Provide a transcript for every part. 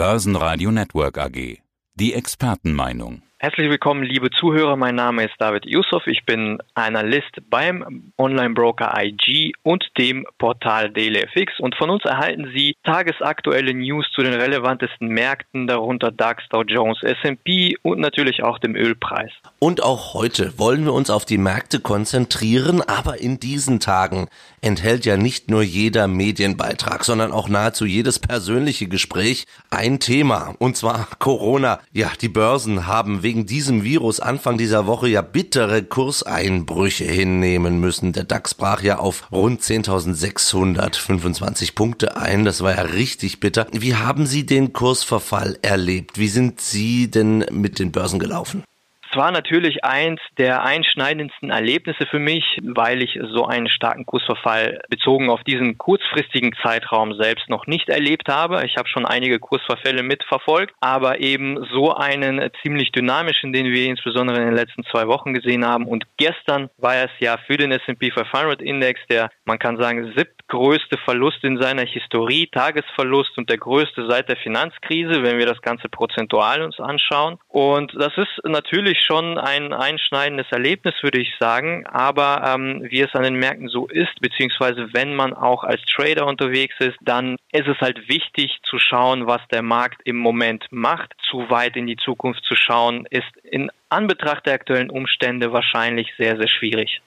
Börsenradio Network AG. Die Expertenmeinung. Herzlich willkommen, liebe Zuhörer. Mein Name ist David Yusuf. Ich bin Analyst beim Online-Broker IG und dem Portal DailyFX. Und von uns erhalten Sie tagesaktuelle News zu den relevantesten Märkten, darunter DAX, Dow Jones, S&P und natürlich auch dem Ölpreis. Und auch heute wollen wir uns auf die Märkte konzentrieren, aber in diesen Tagen enthält ja nicht nur jeder Medienbeitrag, sondern auch nahezu jedes persönliche Gespräch ein Thema, und zwar Corona. Ja, die Börsen haben wegen diesem Virus Anfang dieser Woche ja bittere Kurseinbrüche hinnehmen müssen. Der DAX brach ja auf rund 10.625 Punkte ein. Das war ja richtig bitter. Wie haben Sie den Kursverfall erlebt? Wie sind Sie denn mit den Börsen gelaufen? War natürlich eins der einschneidendsten Erlebnisse für mich, weil ich so einen starken Kursverfall bezogen auf diesen kurzfristigen Zeitraum selbst noch nicht erlebt habe. Ich habe schon einige Kursverfälle mitverfolgt, aber eben so einen ziemlich dynamischen, den wir insbesondere in den letzten zwei Wochen gesehen haben. Und gestern war es ja für den S&P 500 Index der, man kann sagen, siebtgrößte Verlust in seiner Historie, Tagesverlust und der größte seit der Finanzkrise, wenn wir das Ganze prozentual uns anschauen. Und das ist natürlich schon ein einschneidendes Erlebnis, würde ich sagen. Aber ähm, wie es an den Märkten so ist, beziehungsweise wenn man auch als Trader unterwegs ist, dann ist es halt wichtig zu schauen, was der Markt im Moment macht. Zu weit in die Zukunft zu schauen, ist in Anbetracht der aktuellen Umstände wahrscheinlich sehr, sehr schwierig.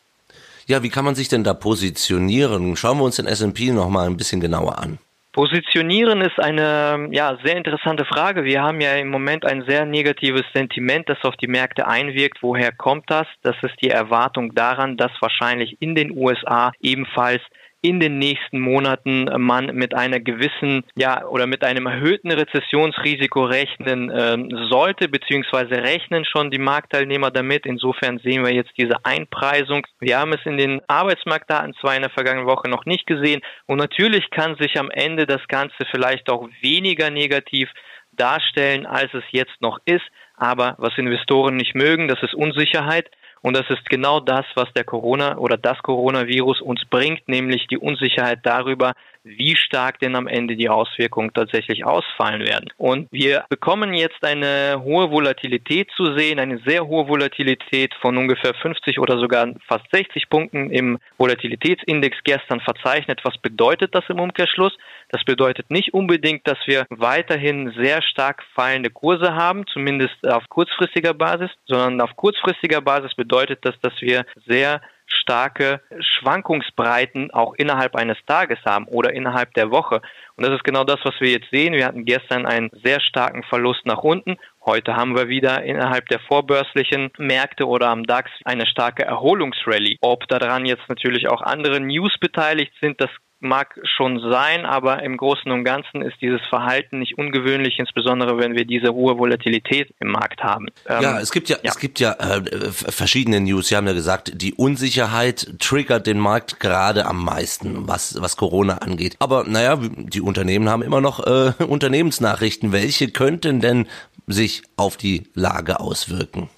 Ja, wie kann man sich denn da positionieren? Schauen wir uns den S&P noch mal ein bisschen genauer an. Positionieren ist eine ja, sehr interessante Frage. Wir haben ja im Moment ein sehr negatives Sentiment, das auf die Märkte einwirkt. Woher kommt das? Das ist die Erwartung daran, dass wahrscheinlich in den USA ebenfalls in den nächsten Monaten man mit einer gewissen, ja, oder mit einem erhöhten Rezessionsrisiko rechnen ähm, sollte, beziehungsweise rechnen schon die Marktteilnehmer damit. Insofern sehen wir jetzt diese Einpreisung. Wir haben es in den Arbeitsmarktdaten zwar in der vergangenen Woche noch nicht gesehen und natürlich kann sich am Ende das Ganze vielleicht auch weniger negativ darstellen, als es jetzt noch ist. Aber was Investoren nicht mögen, das ist Unsicherheit. Und das ist genau das, was der Corona oder das Coronavirus uns bringt, nämlich die Unsicherheit darüber, wie stark denn am Ende die Auswirkungen tatsächlich ausfallen werden. Und wir bekommen jetzt eine hohe Volatilität zu sehen, eine sehr hohe Volatilität von ungefähr 50 oder sogar fast 60 Punkten im Volatilitätsindex gestern verzeichnet. Was bedeutet das im Umkehrschluss? Das bedeutet nicht unbedingt, dass wir weiterhin sehr stark fallende Kurse haben, zumindest auf kurzfristiger Basis, sondern auf kurzfristiger Basis bedeutet das, dass wir sehr starke Schwankungsbreiten auch innerhalb eines Tages haben oder innerhalb der Woche. Und das ist genau das, was wir jetzt sehen. Wir hatten gestern einen sehr starken Verlust nach unten. Heute haben wir wieder innerhalb der vorbörslichen Märkte oder am DAX eine starke Erholungsrallye. Ob daran jetzt natürlich auch andere News beteiligt sind, das mag schon sein, aber im Großen und Ganzen ist dieses Verhalten nicht ungewöhnlich, insbesondere wenn wir diese hohe Volatilität im Markt haben. ja, ähm, es gibt ja, ja. es gibt ja äh, verschiedene News. Sie haben ja gesagt, die Unsicherheit triggert den Markt gerade am meisten, was was Corona angeht. Aber naja, die Unternehmen haben immer noch äh, Unternehmensnachrichten. Welche könnten denn sich auf die Lage auswirken?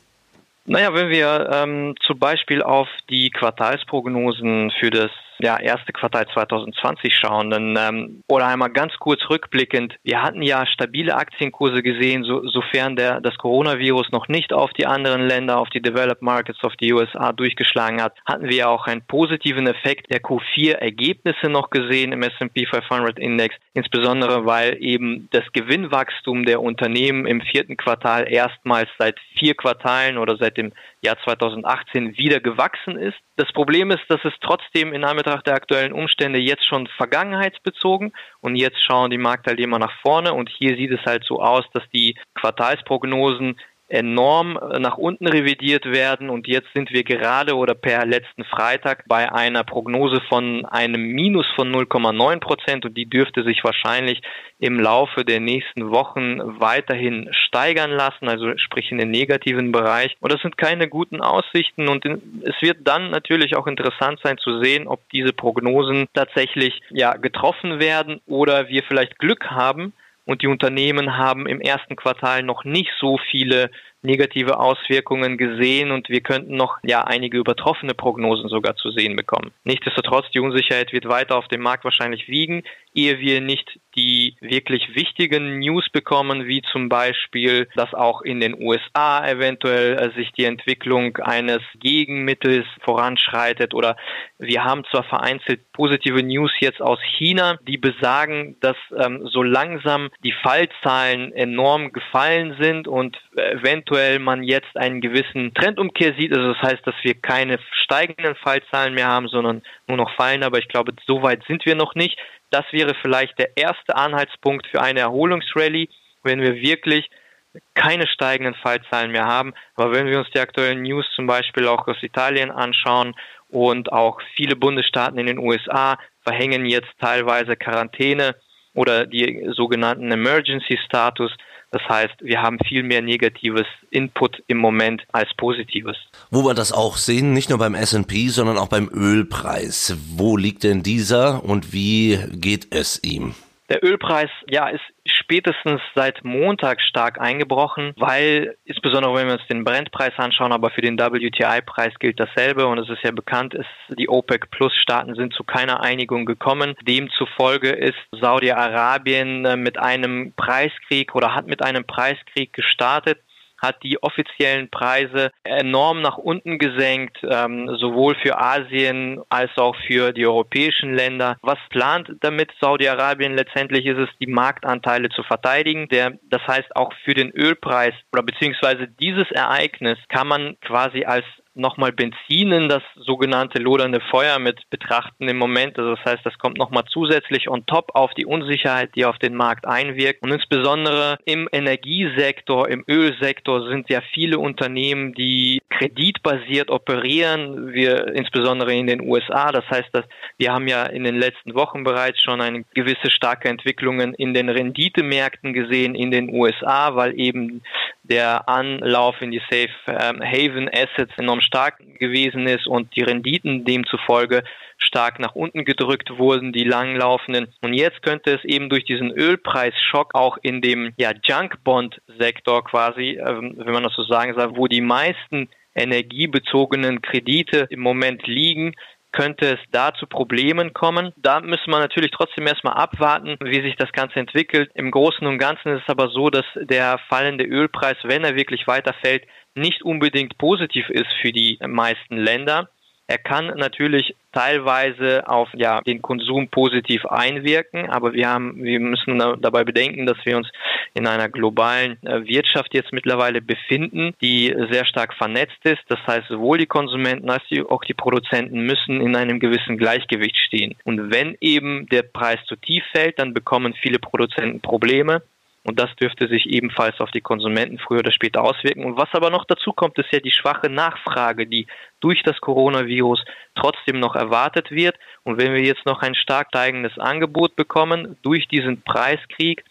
Naja, wenn wir ähm, zum Beispiel auf die Quartalsprognosen für das ja, erste Quartal 2020 schauen, dann, ähm, oder einmal ganz kurz rückblickend, wir hatten ja stabile Aktienkurse gesehen, so, sofern der, das Coronavirus noch nicht auf die anderen Länder, auf die Developed Markets, auf die USA durchgeschlagen hat, hatten wir auch einen positiven Effekt der Q4-Ergebnisse noch gesehen im S&P 500 Index, insbesondere weil eben das Gewinnwachstum der Unternehmen im vierten Quartal erstmals seit vier Quartalen oder seit dem Jahr 2018 wieder gewachsen ist. Das Problem ist, dass es trotzdem in Anbetracht der aktuellen Umstände jetzt schon vergangenheitsbezogen. Und jetzt schauen die Marktteilnehmer nach vorne. Und hier sieht es halt so aus, dass die Quartalsprognosen enorm äh, nach unten revidiert werden. Und jetzt sind wir gerade oder per letzten Freitag bei einer Prognose von einem Minus von 0,9 Prozent. Und die dürfte sich wahrscheinlich im Laufe der nächsten Wochen weiterhin steigern lassen, also sprich in den negativen Bereich. Und das sind keine guten Aussichten. Und es wird dann natürlich auch interessant sein zu sehen, ob diese Prognosen tatsächlich ja getroffen werden oder wir vielleicht Glück haben und die Unternehmen haben im ersten Quartal noch nicht so viele negative Auswirkungen gesehen und wir könnten noch ja einige übertroffene Prognosen sogar zu sehen bekommen. Nichtsdestotrotz, die Unsicherheit wird weiter auf dem Markt wahrscheinlich wiegen, ehe wir nicht die wirklich wichtigen News bekommen, wie zum Beispiel, dass auch in den USA eventuell äh, sich die Entwicklung eines Gegenmittels voranschreitet oder wir haben zwar vereinzelt positive News jetzt aus China, die besagen, dass ähm, so langsam die Fallzahlen enorm gefallen sind und eventuell man jetzt einen gewissen Trendumkehr sieht. Also das heißt, dass wir keine steigenden Fallzahlen mehr haben, sondern nur noch fallen. Aber ich glaube, so weit sind wir noch nicht. Das wäre vielleicht der erste Anhaltspunkt für eine Erholungsrallye, wenn wir wirklich keine steigenden Fallzahlen mehr haben. Aber wenn wir uns die aktuellen News zum Beispiel auch aus Italien anschauen und auch viele Bundesstaaten in den USA verhängen jetzt teilweise Quarantäne oder die sogenannten Emergency Status. Das heißt, wir haben viel mehr negatives Input im Moment als positives. Wo wir das auch sehen, nicht nur beim S&P, sondern auch beim Ölpreis. Wo liegt denn dieser und wie geht es ihm? Der Ölpreis, ja, ist spätestens seit Montag stark eingebrochen, weil insbesondere wenn wir uns den Brentpreis anschauen, aber für den WTI-Preis gilt dasselbe und es ist ja bekannt, ist, die OPEC Plus Staaten sind zu keiner Einigung gekommen. Demzufolge ist Saudi-Arabien äh, mit einem Preiskrieg oder hat mit einem Preiskrieg gestartet hat die offiziellen Preise enorm nach unten gesenkt, ähm, sowohl für Asien als auch für die europäischen Länder. Was plant damit Saudi-Arabien? Letztendlich ist es, die Marktanteile zu verteidigen. Der, das heißt, auch für den Ölpreis oder beziehungsweise dieses Ereignis kann man quasi als nochmal Benzin in das sogenannte lodernde Feuer mit betrachten im Moment. Also das heißt, das kommt nochmal zusätzlich on top auf die Unsicherheit, die auf den Markt einwirkt. Und insbesondere im Energiesektor, im Ölsektor sind ja viele Unternehmen, die kreditbasiert operieren. Wir insbesondere in den USA. Das heißt, dass wir haben ja in den letzten Wochen bereits schon eine gewisse starke Entwicklungen in den Renditemärkten gesehen in den USA, weil eben der Anlauf in die Safe ähm, Haven Assets enorm stark gewesen ist und die Renditen demzufolge stark nach unten gedrückt wurden, die langlaufenden. Und jetzt könnte es eben durch diesen Ölpreisschock auch in dem ja, Junk Bond Sektor quasi, ähm, wenn man das so sagen soll, wo die meisten energiebezogenen Kredite im Moment liegen, könnte es da zu Problemen kommen. Da müssen wir natürlich trotzdem erstmal abwarten, wie sich das Ganze entwickelt. Im Großen und Ganzen ist es aber so, dass der fallende Ölpreis, wenn er wirklich weiterfällt, nicht unbedingt positiv ist für die meisten Länder. Er kann natürlich teilweise auf ja, den Konsum positiv einwirken, aber wir haben, wir müssen dabei bedenken, dass wir uns in einer globalen äh, Wirtschaft jetzt mittlerweile befinden, die sehr stark vernetzt ist. Das heißt, sowohl die Konsumenten als auch die Produzenten müssen in einem gewissen Gleichgewicht stehen. Und wenn eben der Preis zu tief fällt, dann bekommen viele Produzenten Probleme. Und das dürfte sich ebenfalls auf die Konsumenten früher oder später auswirken. Und was aber noch dazu kommt, ist ja die schwache Nachfrage, die durch das Coronavirus trotzdem noch erwartet wird. Und wenn wir jetzt noch ein stark steigendes Angebot bekommen durch diesen Preiskrieg,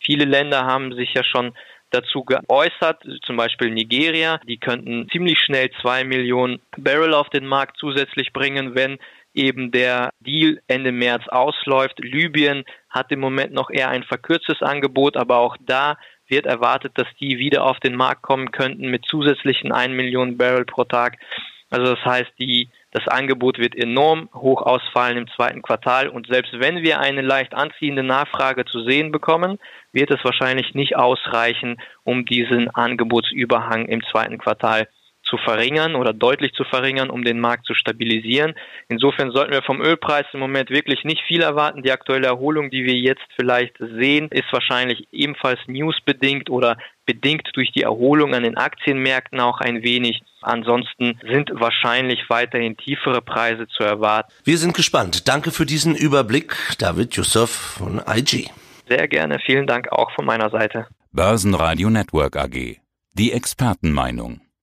viele Länder haben sich ja schon dazu geäußert, zum Beispiel Nigeria, die könnten ziemlich schnell zwei Millionen Barrel auf den Markt zusätzlich bringen, wenn eben der Deal Ende März ausläuft. Libyen hat im Moment noch eher ein verkürztes Angebot, aber auch da wird erwartet, dass die wieder auf den Markt kommen könnten mit zusätzlichen 1 Million Barrel pro Tag. Also das heißt, die, das Angebot wird enorm hoch ausfallen im zweiten Quartal und selbst wenn wir eine leicht anziehende Nachfrage zu sehen bekommen, wird es wahrscheinlich nicht ausreichen, um diesen Angebotsüberhang im zweiten Quartal zu verringern oder deutlich zu verringern, um den Markt zu stabilisieren. Insofern sollten wir vom Ölpreis im Moment wirklich nicht viel erwarten. Die aktuelle Erholung, die wir jetzt vielleicht sehen, ist wahrscheinlich ebenfalls newsbedingt oder bedingt durch die Erholung an den Aktienmärkten auch ein wenig. Ansonsten sind wahrscheinlich weiterhin tiefere Preise zu erwarten. Wir sind gespannt. Danke für diesen Überblick, David Yusuf von IG. Sehr gerne. Vielen Dank auch von meiner Seite. Börsenradio Network AG. Die Expertenmeinung.